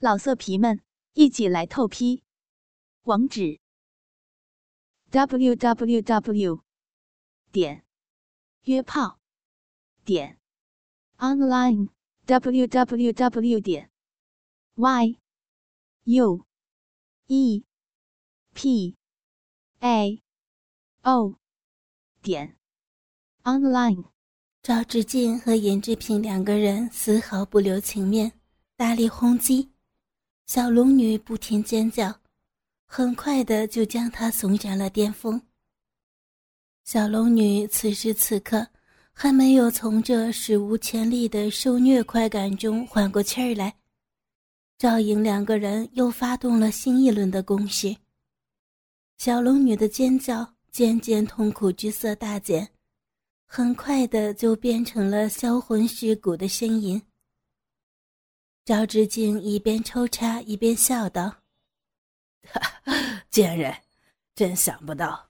老色皮们，一起来透批！网址：w w w 点约炮点 online w w w 点 y u e p a o 点 online。赵志敬和严志平两个人丝毫不留情面，大力轰击。小龙女不停尖叫，很快的就将她送上了巅峰。小龙女此时此刻还没有从这史无前例的受虐快感中缓过气儿来，赵颖两个人又发动了新一轮的攻势。小龙女的尖叫渐渐痛苦之色大减，很快的就变成了销魂蚀骨的呻吟。赵志敬一边抽插一边笑道：“贱人，真想不到，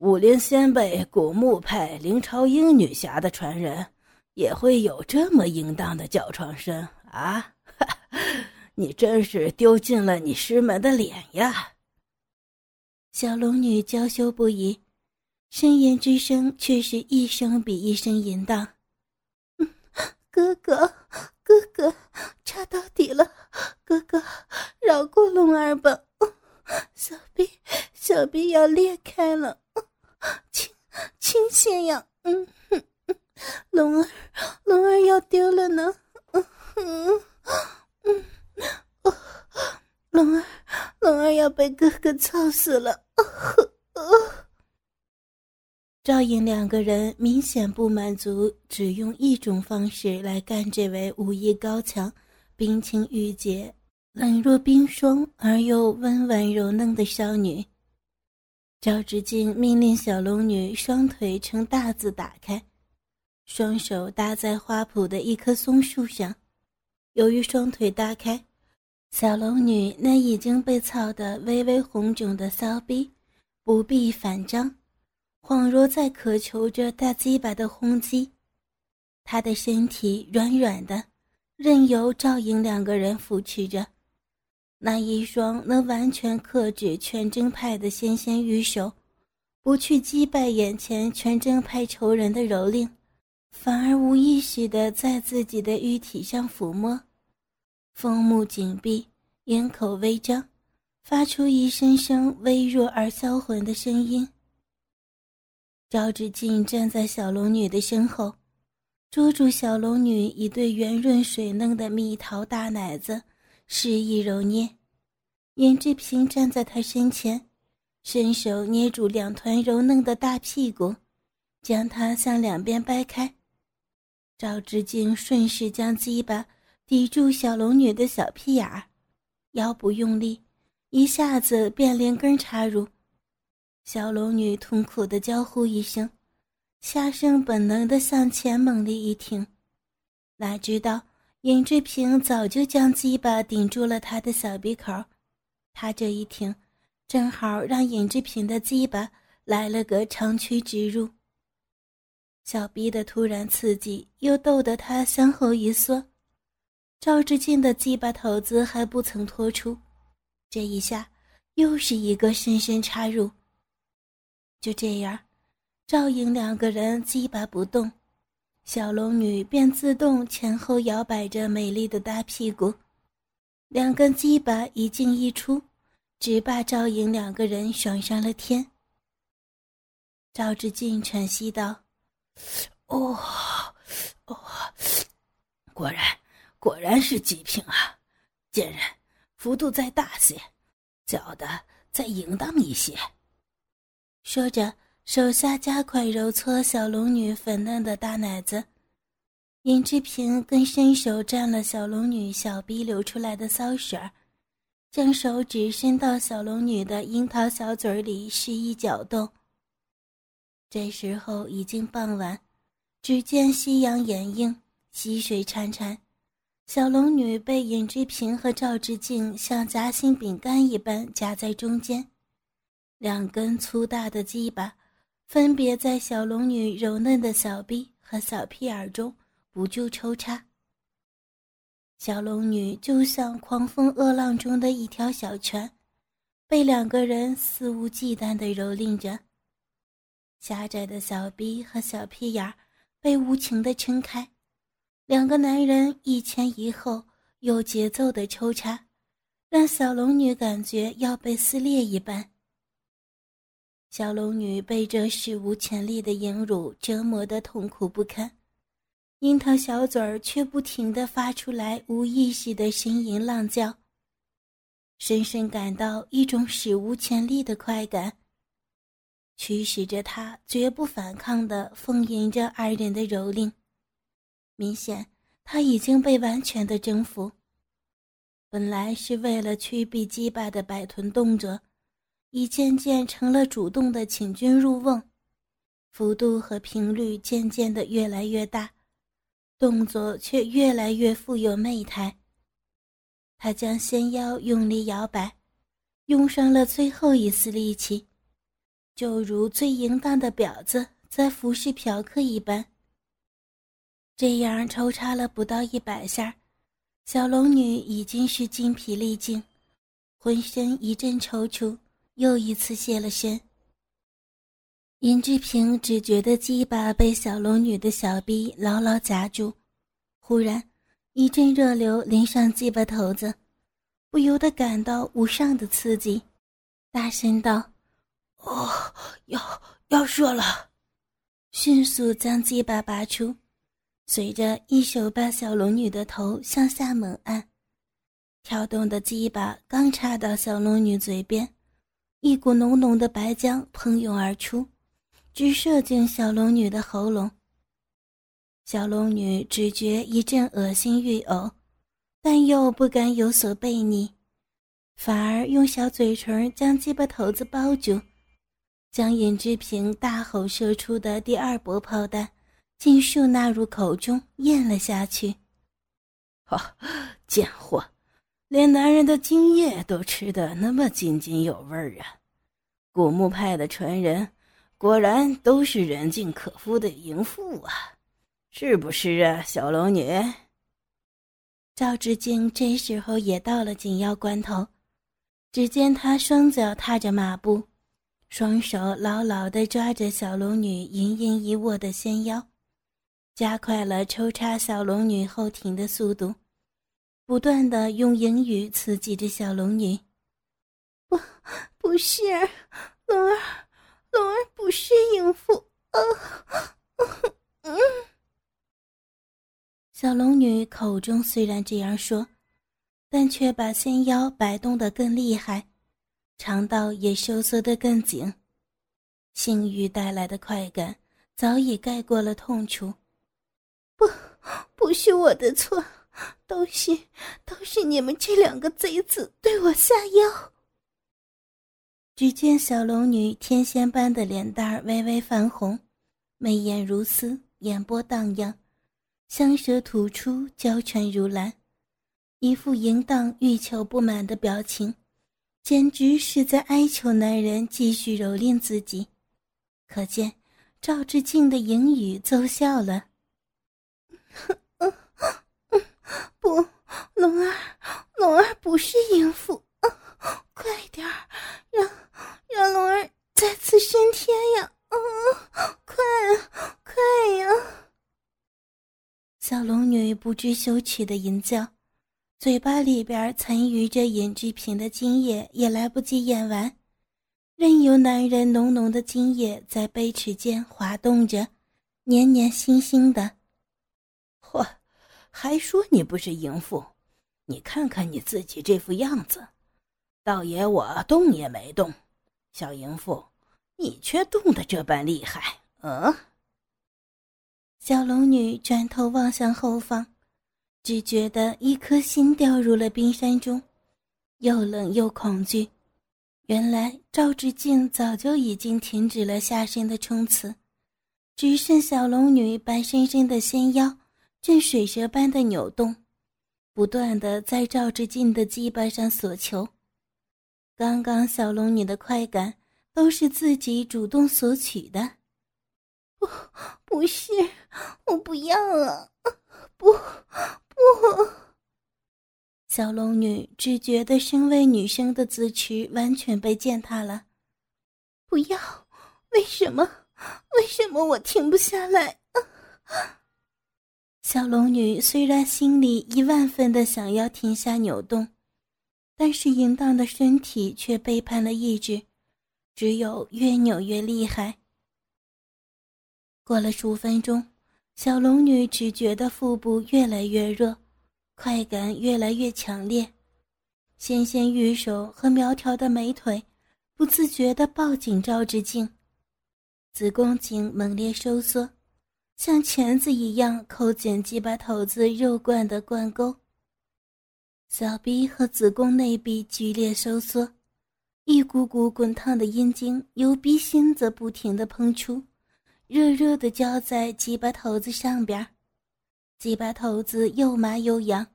武林先辈古墓派林朝英女侠的传人，也会有这么淫荡的叫床声啊！你真是丢尽了你师门的脸呀！”小龙女娇羞不已，呻吟之声却是一声比一声淫荡。哥哥。哥哥，插到底了！哥哥，饶过龙儿吧！小臂，何必要裂开了，轻轻些呀！嗯哼，龙儿，龙儿要丢了呢！嗯哼，嗯，龙儿，龙儿要被哥哥操死了！赵颖两个人明显不满足，只用一种方式来干这位武艺高强、冰清玉洁、冷若冰霜而又温婉柔嫩的少女。赵志敬命令小龙女双腿呈大字打开，双手搭在花圃的一棵松树上。由于双腿搭开，小龙女那已经被操得微微红肿的骚逼不必反张。恍若在渴求着大鸡巴的轰击，他的身体软软的，任由赵颖两个人扶持着。那一双能完全克制全真派的纤纤玉手，不去击败眼前全真派仇人的蹂躏，反而无意识的在自己的玉体上抚摸，凤目紧闭，眼口微张，发出一声声微弱而销魂的声音。赵志敬站在小龙女的身后，捉住小龙女一对圆润水嫩的蜜桃大奶子，示意揉捏。严志平站在他身前，伸手捏住两团柔嫩的大屁股，将它向两边掰开。赵志敬顺势将鸡巴抵住小龙女的小屁眼儿，腰部用力，一下子便连根插入。小龙女痛苦的娇呼一声，下身本能的向前猛力一挺，哪知道尹志平早就将鸡巴顶住了他的小鼻口，他这一挺，正好让尹志平的鸡巴来了个长驱直入。小逼的突然刺激又逗得他向后一缩，赵志敬的鸡巴头子还不曾脱出，这一下又是一个深深插入。就这样，赵颖两个人鸡巴不动，小龙女便自动前后摇摆着美丽的大屁股，两根鸡巴一进一出，直把赵颖两个人爽上了天。赵志敬喘息道：“哦，哦，果然，果然是极品啊！贱人，幅度再大些，叫的再淫荡一些。”说着，手下加快揉搓小龙女粉嫩的大奶子。尹志平更伸手沾了小龙女小逼流出来的骚水儿，将手指伸到小龙女的樱桃小嘴里示意搅动。这时候已经傍晚，只见夕阳掩映，溪水潺潺，小龙女被尹志平和赵志敬像夹心饼干一般夹在中间。两根粗大的鸡巴，分别在小龙女柔嫩的小臂和小屁眼中不住抽插。小龙女就像狂风恶浪中的一条小船，被两个人肆无忌惮地蹂躏着。狭窄的小臂和小屁眼被无情地撑开，两个男人一前一后，有节奏的抽插，让小龙女感觉要被撕裂一般。小龙女被这史无前例的淫辱折磨得痛苦不堪。樱桃小嘴儿却不停地发出来无意识的呻吟浪叫，深深感到一种史无前例的快感，驱使着他绝不反抗地奉迎着二人的蹂躏。明显他已经被完全的征服。本来是为了驱避击败的摆臀动作，已渐渐成了主动的请君入瓮，幅度和频率渐渐的越来越大。动作却越来越富有媚态。他将纤腰用力摇摆，用上了最后一丝力气，就如最淫荡的婊子在服侍嫖客一般。这样抽插了不到一百下，小龙女已经是精疲力尽，浑身一阵抽搐，又一次现了身。尹志平只觉得鸡巴被小龙女的小臂牢牢夹住，忽然一阵热流淋上鸡巴头子，不由得感到无上的刺激，大声道：“哦，要要射了！”迅速将鸡巴拔出，随着一手把小龙女的头向下猛按，跳动的鸡巴刚插到小龙女嘴边，一股浓浓的白浆喷涌而出。直射进小龙女的喉咙。小龙女只觉一阵恶心欲呕，但又不敢有所悖逆，反而用小嘴唇将鸡巴头子包住，将尹志平大吼射出的第二波炮弹尽数纳入口中咽了下去。哈，贱货，连男人的精液都吃得那么津津有味儿啊！古墓派的传人。果然都是人尽可夫的淫妇啊，是不是啊，小龙女？赵志敬这时候也到了紧要关头，只见他双脚踏着马步，双手牢牢地抓着小龙女盈盈一握的纤腰，加快了抽插小龙女后庭的速度，不断的用言语刺激着小龙女。不，不是，龙儿。龙儿不是淫妇，嗯，小龙女口中虽然这样说，但却把纤腰摆动得更厉害，肠道也收缩得更紧，性欲带来的快感早已盖过了痛楚。不，不是我的错，都是都是你们这两个贼子对我下药。只见小龙女天仙般的脸蛋儿微微泛红，眉眼如丝，眼波荡漾，香舌吐出，娇喘如兰，一副淫荡欲求不满的表情，简直是在哀求男人继续蹂躏自己。可见赵志敬的淫语奏效了。不，龙儿，龙儿不是淫妇，快点儿，让。让龙儿再次升天呀！啊，快啊，快呀！小龙女不知羞耻的吟叫，嘴巴里边残余着尹志平的精液，也来不及咽完，任由男人浓浓的精液在杯齿间滑动着，黏黏腥腥的。还说你不是淫妇？你看看你自己这副样子，倒爷我动也没动。小淫妇，你却动得这般厉害，嗯？小龙女转头望向后方，只觉得一颗心掉入了冰山中，又冷又恐惧。原来赵志敬早就已经停止了下身的冲刺，只剩小龙女白生生的纤腰正水蛇般的扭动，不断的在赵志敬的鸡巴上索求。刚刚小龙女的快感都是自己主动索取的，不，不是，我不要啊！不，不！小龙女只觉得身为女生的自持完全被践踏了。不要！为什么？为什么我停不下来？小龙女虽然心里一万分的想要停下扭动，但是淫荡的身体却背叛了意志，只有越扭越厉害。过了数分钟，小龙女只觉得腹部越来越热。快感越来越强烈，纤纤玉手和苗条的美腿不自觉的抱紧赵志敬，子宫颈猛烈收缩，像钳子一样扣紧鸡巴头子肉冠的冠沟。小臂和子宫内壁剧烈收缩，一股股滚烫的阴茎由鼻心则不停地喷出，热热地浇在鸡巴头子上边。鸡巴头子又麻又痒，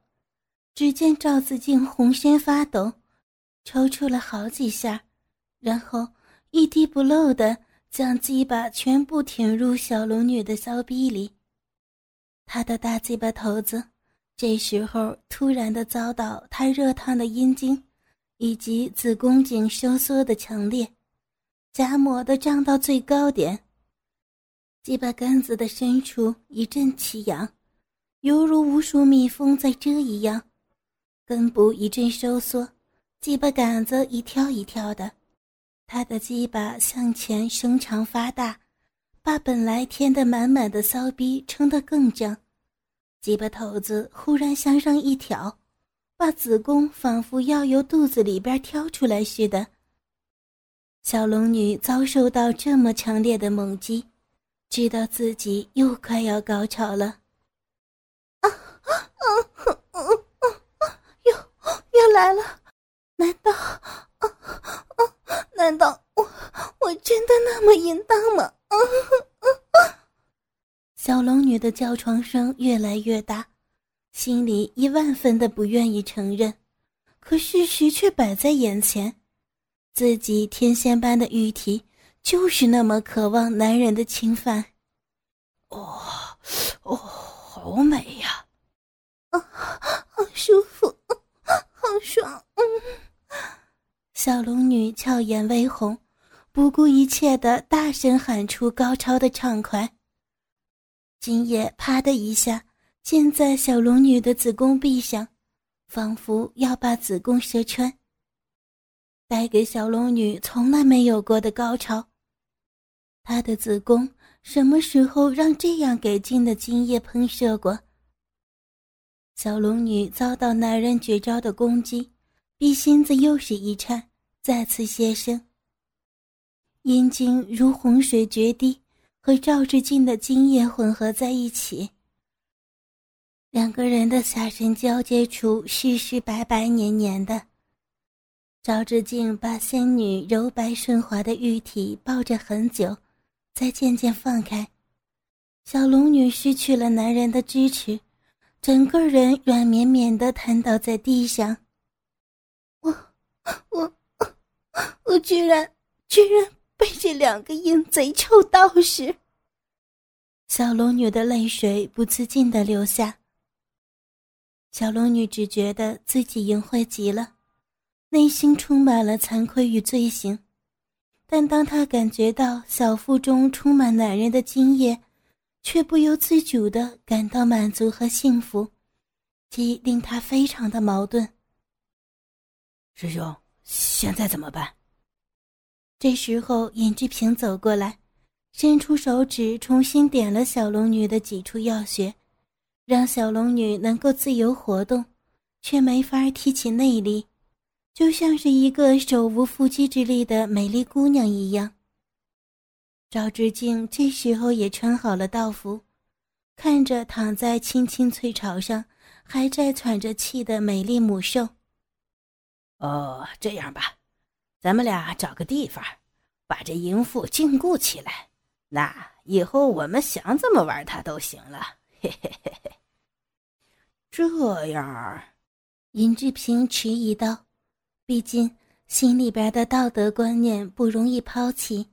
只见赵子敬浑身发抖，抽搐了好几下，然后一滴不漏的将鸡巴全部填入小龙女的骚逼里。他的大鸡巴头子这时候突然的遭到他热烫的阴茎以及子宫颈收缩的强烈，夹膜的胀到最高点，鸡巴杆子的深处一阵起痒。犹如无数蜜蜂在蛰一样，根部一阵收缩，鸡巴杆子一跳一跳的，他的鸡巴向前伸长发大，把本来填得满满的骚逼撑得更胀，鸡巴头子忽然向上一挑，把子宫仿佛要由肚子里边挑出来似的。小龙女遭受到这么强烈的猛击，知道自己又快要高潮了。啊啊啊啊啊啊又又来了？难道啊？难道我我真的那么淫荡吗？小龙女的叫床声越来越大，心里一万分的不愿意承认，可事实却摆在眼前，自己天仙般的玉体就是那么渴望男人的侵犯。哦哦，好美呀好舒服，好爽！嗯，小龙女俏眼微红，不顾一切的大声喊出高超的畅快。今夜啪的一下溅在小龙女的子宫壁上，仿佛要把子宫射穿，带给小龙女从来没有过的高潮。她的子宫什么时候让这样给劲的精液喷射过？小龙女遭到男人绝招的攻击，逼心子又是一颤，再次歇声。阴茎如洪水决堤，和赵志敬的精液混合在一起。两个人的下身交接处湿湿白白黏黏的。赵志敬把仙女柔白顺滑的玉体抱着很久，才渐渐放开。小龙女失去了男人的支持。整个人软绵绵的瘫倒在地上。我，我，我居然居然被这两个淫贼臭道士！小龙女的泪水不自禁的流下。小龙女只觉得自己淫秽极了，内心充满了惭愧与罪行。但当她感觉到小腹中充满男人的精液，却不由自主的感到满足和幸福，即令她非常的矛盾。师兄，现在怎么办？这时候，尹志平走过来，伸出手指，重新点了小龙女的几处要穴，让小龙女能够自由活动，却没法提起内力，就像是一个手无缚鸡之力的美丽姑娘一样。赵志敬这时候也穿好了道服，看着躺在青青翠草上还在喘着气的美丽母兽。哦，这样吧，咱们俩找个地方，把这淫妇禁锢起来，那以后我们想怎么玩她都行了。嘿嘿嘿嘿。这样，尹志平迟疑道：“毕竟心里边的道德观念不容易抛弃。”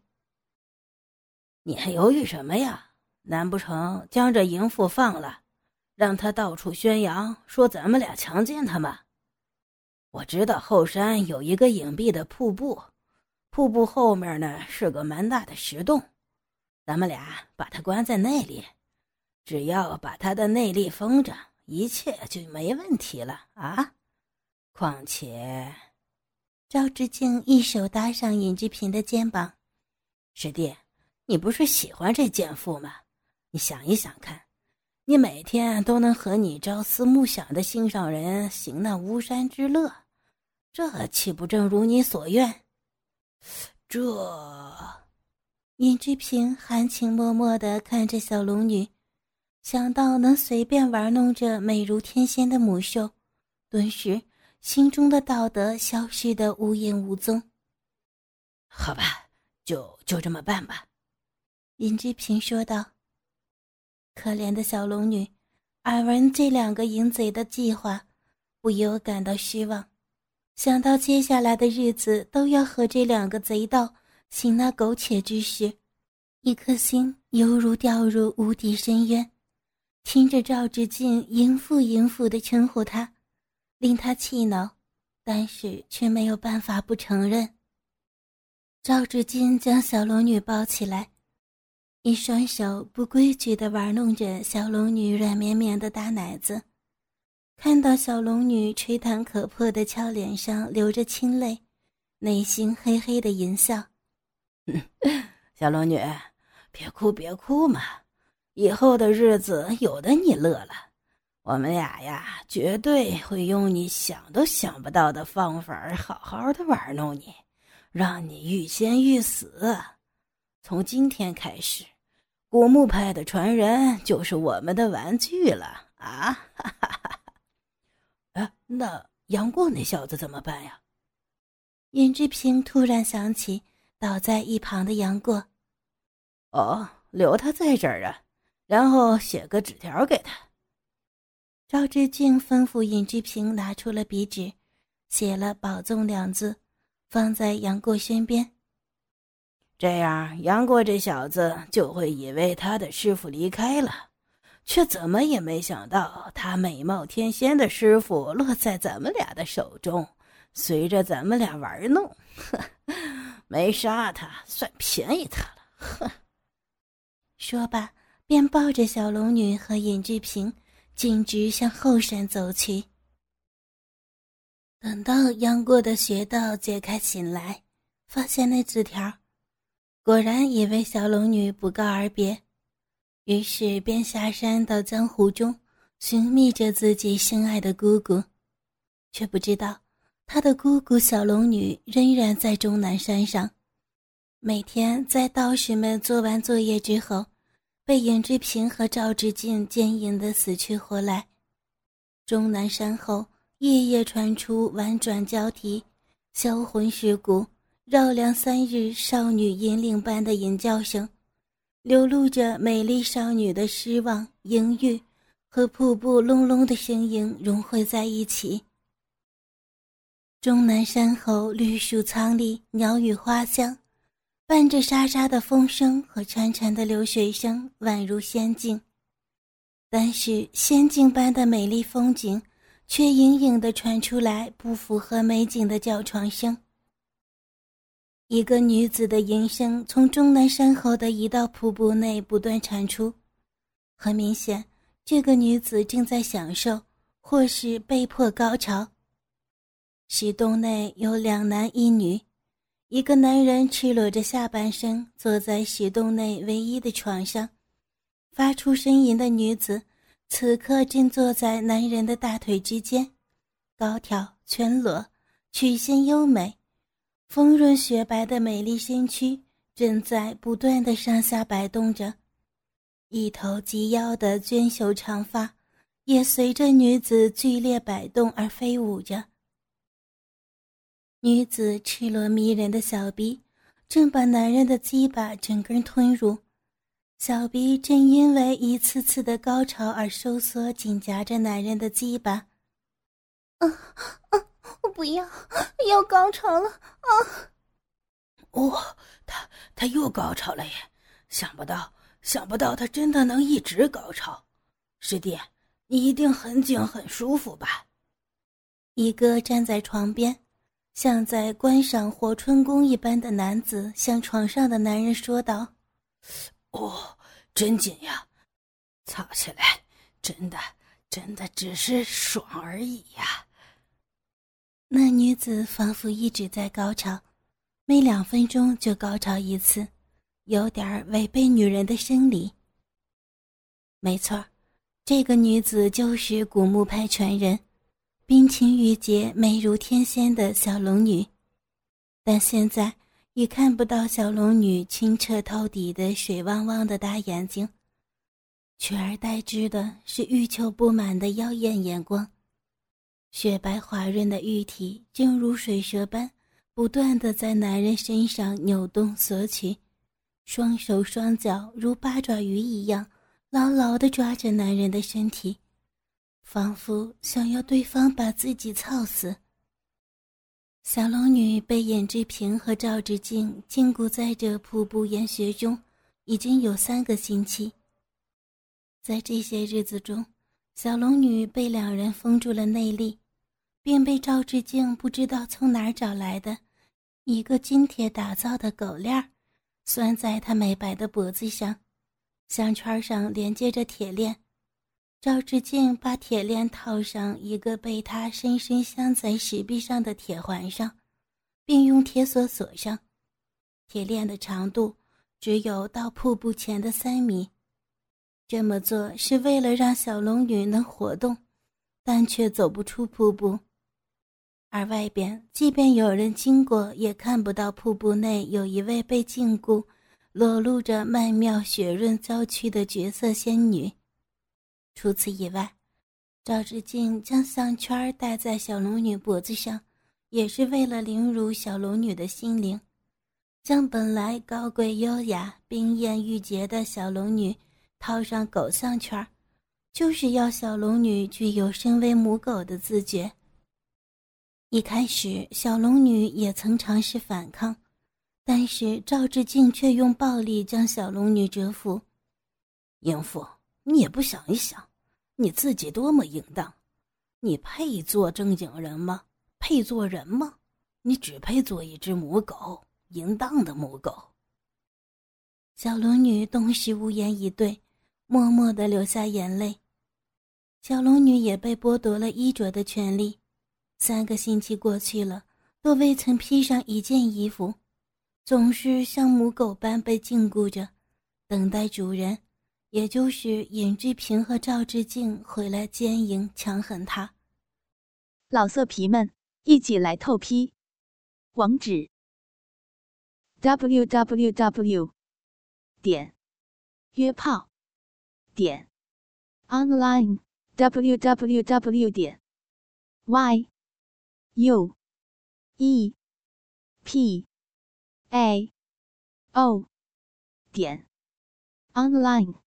你还犹豫什么呀？难不成将这淫妇放了，让她到处宣扬说咱们俩强奸她吗？我知道后山有一个隐蔽的瀑布，瀑布后面呢是个蛮大的石洞，咱们俩把他关在那里，只要把他的内力封着，一切就没问题了啊！况且，赵志敬一手搭上尹志平的肩膀：“师弟，你不是喜欢这贱妇吗？你想一想看。”你每天都能和你朝思暮想的心上人行那巫山之乐，这岂不正如你所愿？这，尹志平含情脉脉地看着小龙女，想到能随便玩弄这美如天仙的母兽，顿时心中的道德消失得无影无踪。好吧，就就这么办吧，尹志平说道。可怜的小龙女，耳闻这两个淫贼的计划，不由感到失望。想到接下来的日子都要和这两个贼盗行那苟且之事，一颗心犹如掉入无底深渊。听着赵志敬淫妇淫妇的称呼他，令他气恼，但是却没有办法不承认。赵志敬将小龙女抱起来。一双手不规矩地玩弄着小龙女软绵绵的大奶子，看到小龙女吹弹可破的俏脸上流着清泪，内心嘿嘿的淫笑。小龙女，别哭别哭嘛，以后的日子有的你乐了，我们俩呀，绝对会用你想都想不到的方法，好好的玩弄你，让你欲仙欲死。从今天开始。古墓派的传人就是我们的玩具了啊！哈哈哈！那杨过那小子怎么办呀？尹志平突然想起倒在一旁的杨过。哦，留他在这儿啊，然后写个纸条给他。赵志敬吩咐尹志平拿出了笔纸，写了“保重”两字，放在杨过身边。这样，杨过这小子就会以为他的师傅离开了，却怎么也没想到，他美貌天仙的师傅落在咱们俩的手中，随着咱们俩玩弄。呵，没杀他，算便宜他了。哼！说罢，便抱着小龙女和尹志平，径直向后山走去。等到杨过的穴道解开醒来，发现那纸条。果然以为小龙女不告而别，于是便下山到江湖中寻觅着自己深爱的姑姑，却不知道他的姑姑小龙女仍然在终南山上，每天在道士们做完作业之后，被尹志平和赵志敬奸淫的死去活来。终南山后夜夜传出婉转交替、销魂蚀骨。绕梁三日，少女银铃般的吟叫声，流露着美丽少女的失望、淫欲和瀑布隆隆的声音融汇在一起。终南山后，绿树苍立，鸟语花香，伴着沙沙的风声和潺潺的流水声，宛如仙境。但是，仙境般的美丽风景，却隐隐地传出来不符合美景的叫床声。一个女子的吟声从终南山后的一道瀑布内不断传出，很明显，这个女子正在享受，或是被迫高潮。石洞内有两男一女，一个男人赤裸着下半身坐在石洞内唯一的床上，发出呻吟的女子此刻正坐在男人的大腿之间，高挑全裸，曲线优美。丰润雪白的美丽身躯正在不断的上下摆动着，一头及腰的娟秀长发也随着女子剧烈摆动而飞舞着。女子赤裸迷人的小臂正把男人的鸡巴整根吞入，小臂正因为一次次的高潮而收缩，紧夹着男人的鸡巴。啊啊！我不要，要高潮了啊！哦，他他又高潮了耶！想不到，想不到他真的能一直高潮。师弟，你一定很紧很舒服吧？一个站在床边，像在观赏活春宫一般的男子向床上的男人说道：“哦，真紧呀，操起来真的真的只是爽而已呀。”那女子仿佛一直在高潮，每两分钟就高潮一次，有点违背女人的生理。没错，这个女子就是古墓派传人，冰清玉洁、美如天仙的小龙女。但现在已看不到小龙女清澈透底的水汪汪的大眼睛，取而代之的是欲求不满的妖艳眼光。雪白滑润的玉体，正如水蛇般不断的在男人身上扭动索取，双手双脚如八爪鱼一样牢牢的抓着男人的身体，仿佛想要对方把自己操死。小龙女被尹志平和赵志敬禁锢在这瀑布岩穴中，已经有三个星期。在这些日子中，小龙女被两人封住了内力。便被赵志敬不知道从哪儿找来的一个金铁打造的狗链儿拴在他美白的脖子上，项圈上连接着铁链。赵志敬把铁链套上一个被他深深镶在石壁上的铁环上，并用铁锁锁上。铁链的长度只有到瀑布前的三米。这么做是为了让小龙女能活动，但却走不出瀑布。而外边，即便有人经过，也看不到瀑布内有一位被禁锢、裸露着曼妙雪润娇躯的绝色仙女。除此以外，赵志敬将项圈戴在小龙女脖子上，也是为了凌辱小龙女的心灵。将本来高贵优雅、冰艳玉洁的小龙女套上狗项圈，就是要小龙女具有身为母狗的自觉。一开始，小龙女也曾尝试反抗，但是赵志敬却用暴力将小龙女折服。淫妇，你也不想一想，你自己多么淫荡，你配做正经人吗？配做人吗？你只配做一只母狗，淫荡的母狗。小龙女顿时无言以对，默默的流下眼泪。小龙女也被剥夺了衣着的权利。三个星期过去了，都未曾披上一件衣服，总是像母狗般被禁锢着，等待主人，也就是尹志平和赵志敬回来奸淫强狠他。老色皮们，一起来透批，网址：w w w. 点约炮点 online w w w. 点 y。U E. P. A. O. 点。Online。